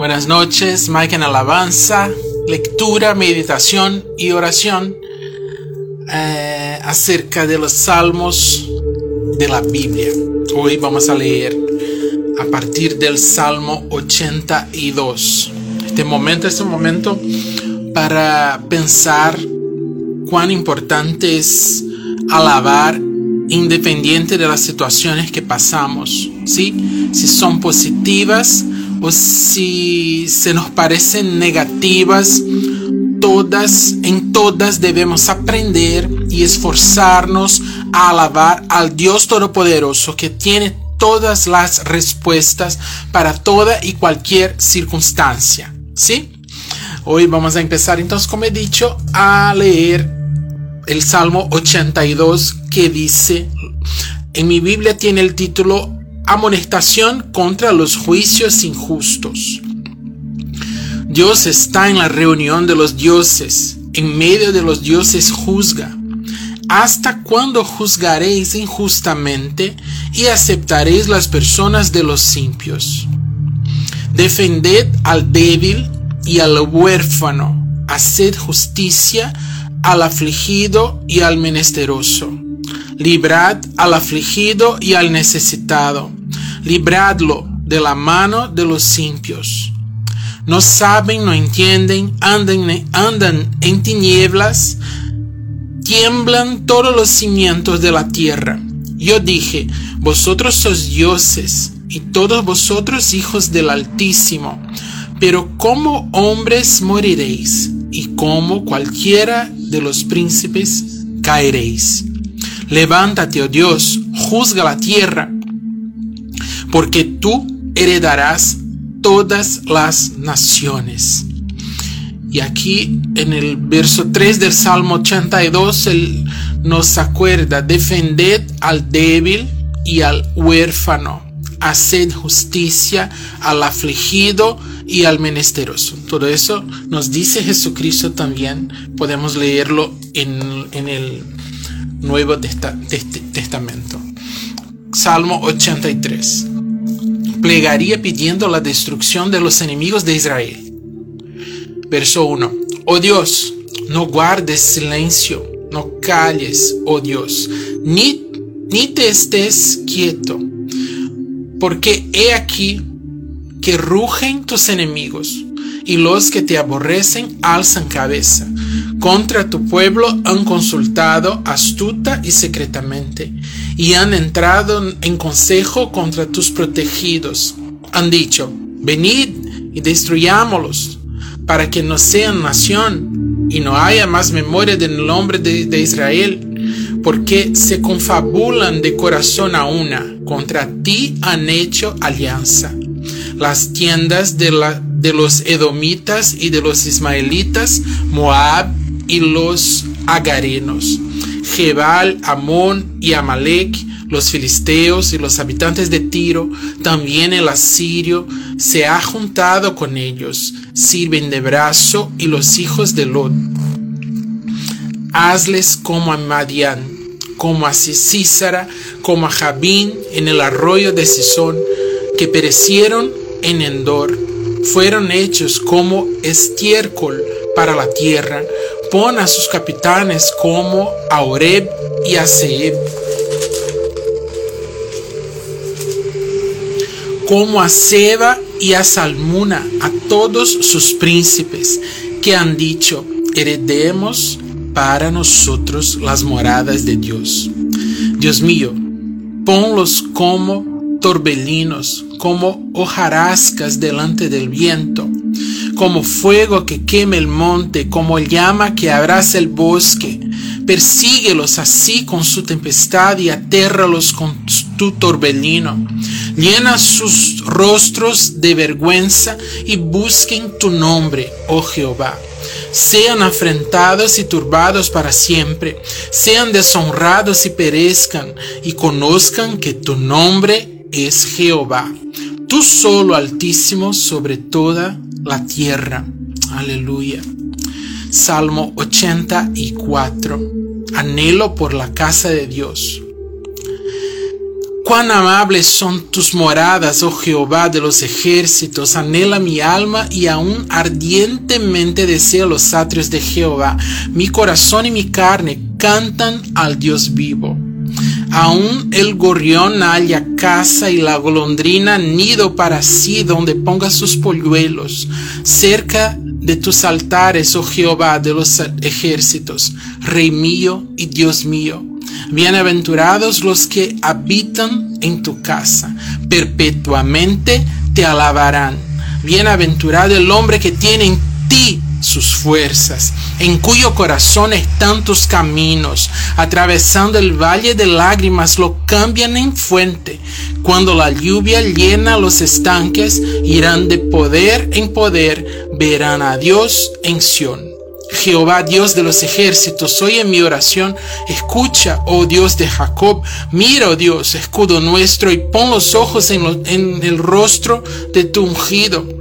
Buenas noches, Mike en alabanza, lectura, meditación y oración eh, acerca de los salmos de la Biblia. Hoy vamos a leer a partir del Salmo 82. Este momento es un momento para pensar cuán importante es alabar independiente de las situaciones que pasamos, ¿sí? Si son positivas o si se nos parecen negativas, todas, en todas debemos aprender y esforzarnos a alabar al Dios Todopoderoso que tiene todas las respuestas para toda y cualquier circunstancia, ¿sí? Hoy vamos a empezar entonces, como he dicho, a leer el Salmo 82 que dice, en mi Biblia tiene el título Amonestación contra los juicios injustos. Dios está en la reunión de los dioses, en medio de los dioses juzga. ¿Hasta cuándo juzgaréis injustamente y aceptaréis las personas de los impios? Defended al débil y al huérfano, haced justicia al afligido y al menesteroso. Librad al afligido y al necesitado. Libradlo de la mano de los impios. No saben, no entienden, andan, andan en tinieblas, tiemblan todos los cimientos de la tierra. Yo dije, vosotros sois dioses, y todos vosotros hijos del Altísimo, pero como hombres moriréis, y como cualquiera de los príncipes caeréis. Levántate, oh Dios, juzga la tierra, porque tú heredarás todas las naciones. Y aquí en el verso 3 del Salmo 82, él nos acuerda, defended al débil y al huérfano, haced justicia al afligido y al menesteroso. Todo eso nos dice Jesucristo también, podemos leerlo en, en el Nuevo Testamento. Salmo 83 plegaría pidiendo la destrucción de los enemigos de Israel. Verso 1. Oh Dios, no guardes silencio, no calles, oh Dios, ni, ni te estés quieto, porque he aquí que rugen tus enemigos y los que te aborrecen alzan cabeza. Contra tu pueblo han consultado astuta y secretamente y han entrado en consejo contra tus protegidos. Han dicho, venid y destruyámoslos, para que no sean nación y no haya más memoria del nombre de, Israel, porque se confabulan de corazón a una, contra ti han hecho alianza. Las tiendas de, la, de los edomitas y de los ismaelitas, Moab y los agarenos Jebal, Amón y Amalek, los filisteos y los habitantes de Tiro, también el asirio se ha juntado con ellos, sirven de brazo y los hijos de Lot. Hazles como a Madián, como a Císara, como a Jabín en el arroyo de Sison, que perecieron en Endor, fueron hechos como estiércol para la tierra, pon a sus capitanes como a Oreb y a Seb, como a Seba y a Salmuna, a todos sus príncipes, que han dicho, heredemos para nosotros las moradas de Dios. Dios mío, ponlos como torbelinos, como hojarascas delante del viento como fuego que queme el monte, como llama que abraza el bosque. Persíguelos así con su tempestad y atérralos con tu torbellino. Llena sus rostros de vergüenza y busquen tu nombre, oh Jehová. Sean afrentados y turbados para siempre, sean deshonrados y perezcan, y conozcan que tu nombre es Jehová, tú solo altísimo sobre toda la tierra. Aleluya. Salmo 84. Anhelo por la casa de Dios. Cuán amables son tus moradas, oh Jehová de los ejércitos, anhela mi alma y aún ardientemente deseo los atrios de Jehová. Mi corazón y mi carne cantan al Dios vivo. Aún el gorrión halla casa y la golondrina nido para sí donde ponga sus polluelos. Cerca de tus altares, oh Jehová de los ejércitos, Rey mío y Dios mío. Bienaventurados los que habitan en tu casa, perpetuamente te alabarán. Bienaventurado el hombre que tiene en ti sus fuerzas, en cuyo corazón están tus caminos, atravesando el valle de lágrimas lo cambian en fuente. Cuando la lluvia llena los estanques, irán de poder en poder, verán a Dios en Sión. Jehová, Dios de los ejércitos, oye mi oración, escucha, oh Dios de Jacob, mira, oh Dios, escudo nuestro, y pon los ojos en, en el rostro de tu ungido.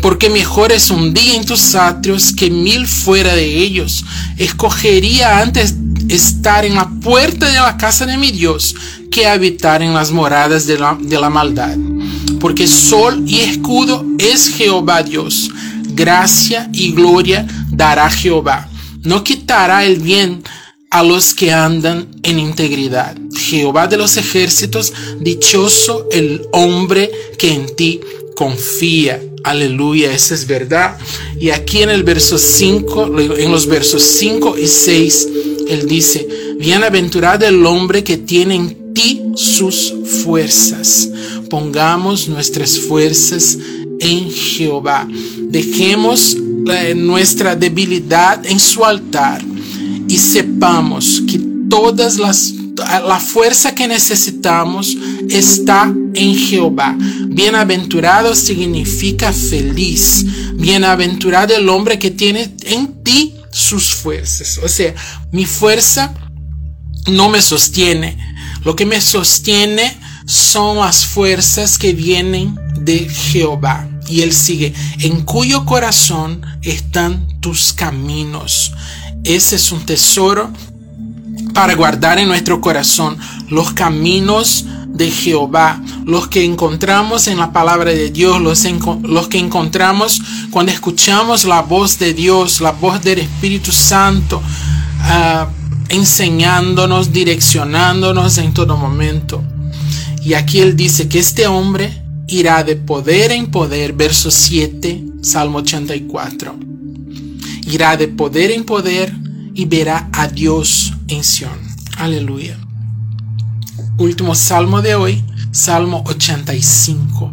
Porque mejor es un día en tus atrios que mil fuera de ellos. Escogería antes estar en la puerta de la casa de mi Dios que habitar en las moradas de la, de la maldad. Porque sol y escudo es Jehová Dios gracia y gloria dará Jehová. No quitará el bien a los que andan en integridad. Jehová de los ejércitos, dichoso el hombre que en ti confía. Aleluya, esa es verdad. Y aquí en el verso 5, en los versos 5 y 6, él dice, bienaventurado el hombre que tiene en ti sus fuerzas. Pongamos nuestras fuerzas en Jehová. Dejemos eh, nuestra debilidad en su altar y sepamos que todas las la fuerza que necesitamos está en Jehová. Bienaventurado significa feliz. Bienaventurado el hombre que tiene en ti sus fuerzas. O sea, mi fuerza no me sostiene. Lo que me sostiene son las fuerzas que vienen de Jehová. Y él sigue, en cuyo corazón están tus caminos. Ese es un tesoro para guardar en nuestro corazón los caminos de Jehová, los que encontramos en la palabra de Dios, los, que encontramos cuando escuchamos la voz de Dios, la voz del Espíritu Santo, uh, enseñándonos, direccionándonos en todo momento. Y aquí él dice que este hombre irá de poder en poder, verso 7, Salmo 84. Irá de poder en poder y verá a Dios en Sión. Aleluya. Último salmo de hoy, Salmo 85.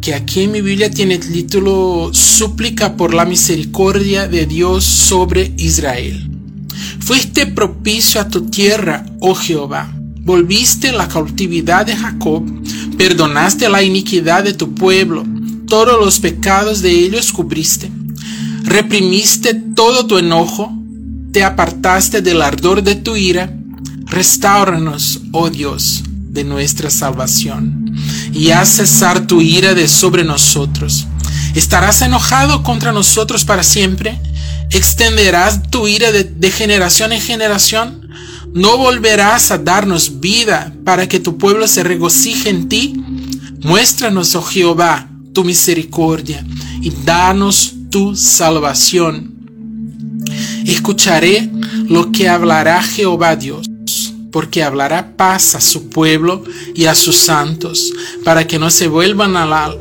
Que aquí en mi Biblia tiene el título Súplica por la misericordia de Dios sobre Israel. Fuiste propicio a tu tierra, oh Jehová. Volviste la cautividad de Jacob Perdonaste la iniquidad de tu pueblo, todos los pecados de ellos cubriste. Reprimiste todo tu enojo, te apartaste del ardor de tu ira. Restauranos, oh Dios, de nuestra salvación, y haz cesar tu ira de sobre nosotros. ¿Estarás enojado contra nosotros para siempre? ¿Extenderás tu ira de, de generación en generación? ¿No volverás a darnos vida para que tu pueblo se regocije en ti? Muéstranos, oh Jehová, tu misericordia y danos tu salvación. Escucharé lo que hablará Jehová Dios, porque hablará paz a su pueblo y a sus santos, para que no se vuelvan a la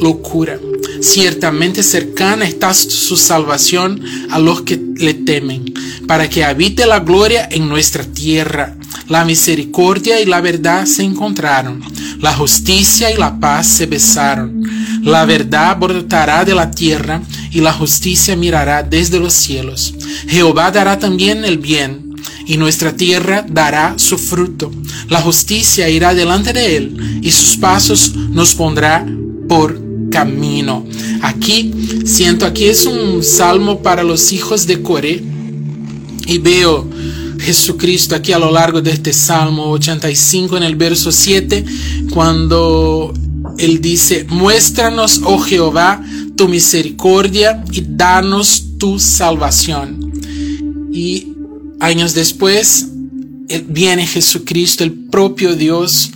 locura. Ciertamente cercana está su salvación a los que le temen para que habite la gloria en nuestra tierra. La misericordia y la verdad se encontraron, la justicia y la paz se besaron. La verdad brotará de la tierra y la justicia mirará desde los cielos. Jehová dará también el bien y nuestra tierra dará su fruto. La justicia irá delante de él y sus pasos nos pondrá por camino. Aquí, siento, aquí es un salmo para los hijos de Coré y veo Jesucristo aquí a lo largo de este Salmo 85 en el verso 7, cuando Él dice, muéstranos, oh Jehová, tu misericordia y danos tu salvación. Y años después, viene Jesucristo, el propio Dios,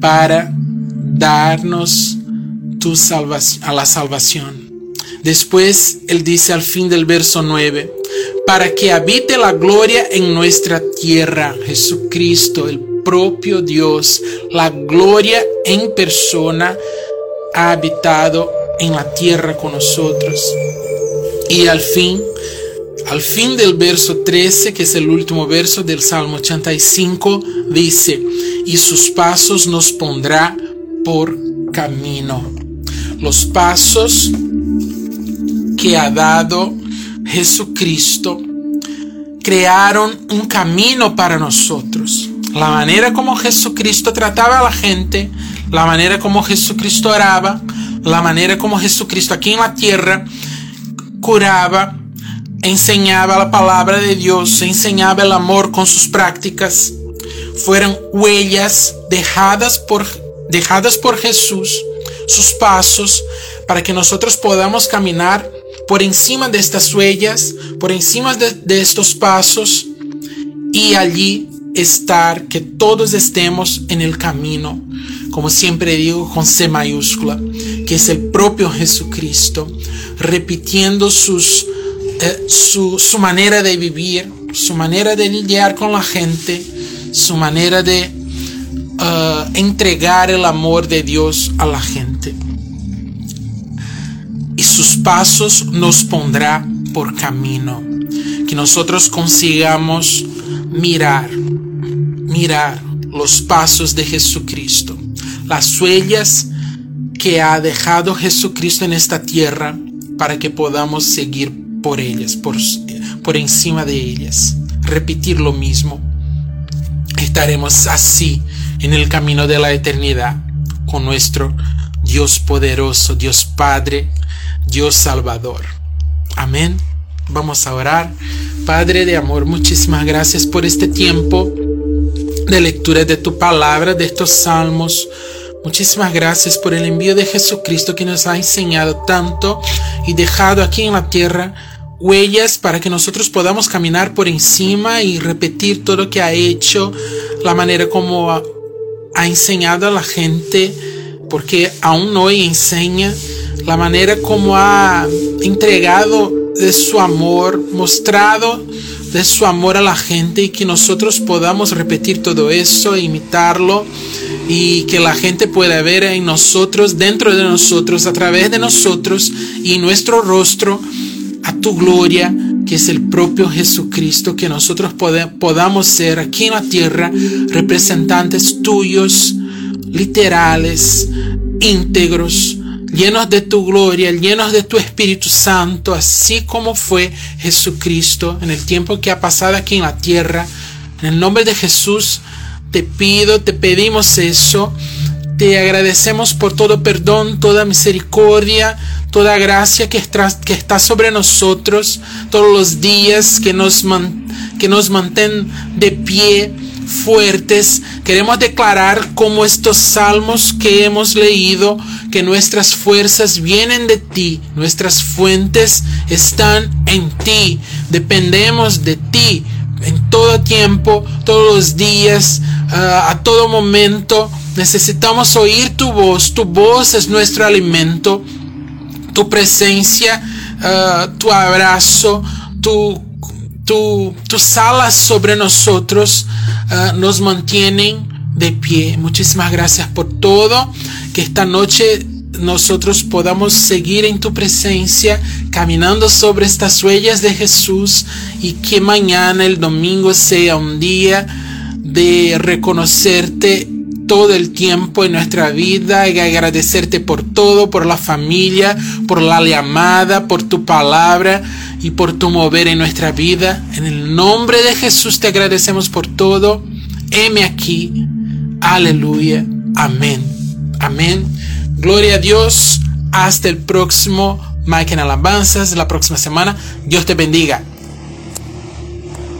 para darnos tu a la salvación. Después él dice al fin del verso 9, para que habite la gloria en nuestra tierra, Jesucristo, el propio Dios, la gloria en persona, ha habitado en la tierra con nosotros. Y al fin, al fin del verso 13, que es el último verso del Salmo 85, dice, y sus pasos nos pondrá por camino. Los pasos que ha dado Jesucristo crearon un camino para nosotros. La manera como Jesucristo trataba a la gente, la manera como Jesucristo oraba, la manera como Jesucristo aquí en la tierra curaba, enseñaba la palabra de Dios, enseñaba el amor con sus prácticas, fueron huellas dejadas por, dejadas por Jesús, sus pasos, para que nosotros podamos caminar por encima de estas huellas, por encima de, de estos pasos y allí estar, que todos estemos en el camino, como siempre digo, con C mayúscula, que es el propio Jesucristo, repitiendo sus, eh, su, su manera de vivir, su manera de lidiar con la gente, su manera de uh, entregar el amor de Dios a la gente. Y sus pasos nos pondrá por camino. Que nosotros consigamos mirar, mirar los pasos de Jesucristo, las huellas que ha dejado Jesucristo en esta tierra para que podamos seguir por ellas, por, por encima de ellas. Repetir lo mismo. Estaremos así en el camino de la eternidad con nuestro Dios poderoso, Dios Padre, Dios Salvador. Amén. Vamos a orar. Padre de amor, muchísimas gracias por este tiempo de lectura de tu palabra, de estos salmos. Muchísimas gracias por el envío de Jesucristo que nos ha enseñado tanto y dejado aquí en la tierra huellas para que nosotros podamos caminar por encima y repetir todo lo que ha hecho, la manera como ha, enseñado a la gente, porque aún hoy enseña, la manera como ha entregado de su amor, mostrado de su amor a la gente y que nosotros podamos repetir todo eso, imitarlo y que la gente pueda ver en nosotros, dentro de nosotros, a través de nosotros y nuestro rostro tu gloria, que es el propio Jesucristo, que nosotros podamos ser aquí en la tierra representantes tuyos, literales, íntegros, llenos de tu gloria, llenos de tu Espíritu Santo, así como fue Jesucristo en el tiempo que ha pasado aquí en la tierra. En el nombre de Jesús te pido, te pedimos eso. Te agradecemos por todo perdón, toda misericordia, toda gracia que está, que está sobre nosotros todos los días, que nos, que nos mantén de pie fuertes. Queremos declarar como estos salmos que hemos leído, que nuestras fuerzas vienen de ti, nuestras fuentes están en ti, dependemos de ti en todo tiempo, todos los días, ah, a todo momento. Necesitamos oír tu voz, tu voz es nuestro alimento, tu presencia, ah, tu abrazo, tu tu, tus alas sobre nosotros uh, nos mantienen de pie. Muchísimas gracias por todo. Que esta noche nosotros podamos seguir en tu presencia, caminando sobre estas huellas de Jesús y que mañana, el domingo, sea un día de reconocerte todo el tiempo en nuestra vida y agradecerte por todo, por la familia, por la llamada, por tu palabra y por tu mover en nuestra vida. En el nombre de Jesús te agradecemos por todo. Heme aquí. Aleluya. Amén. Amén. Gloria a Dios. Hasta el próximo Mike en Alabanzas, la próxima semana. Dios te bendiga.